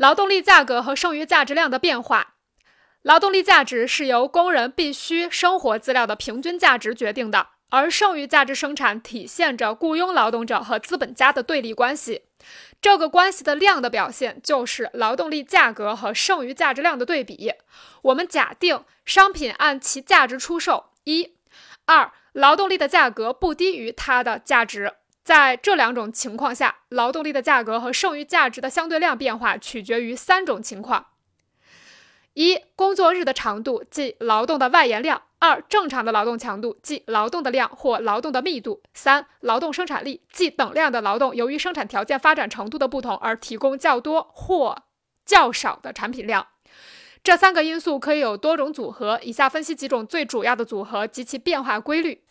劳动力价格和剩余价值量的变化。劳动力价值是由工人必须生活资料的平均价值决定的，而剩余价值生产体现着雇佣劳动者和资本家的对立关系。这个关系的量的表现就是劳动力价格和剩余价值量的对比。我们假定商品按其价值出售，一、二，劳动力的价格不低于它的价值。在这两种情况下，劳动力的价格和剩余价值的相对量变化取决于三种情况。一、工作日的长度，即劳动的外延量；二、正常的劳动强度，即劳动的量或劳动的密度；三、劳动生产力，即等量的劳动由于生产条件发展程度的不同而提供较多或较少的产品量。这三个因素可以有多种组合，以下分析几种最主要的组合及其变化规律。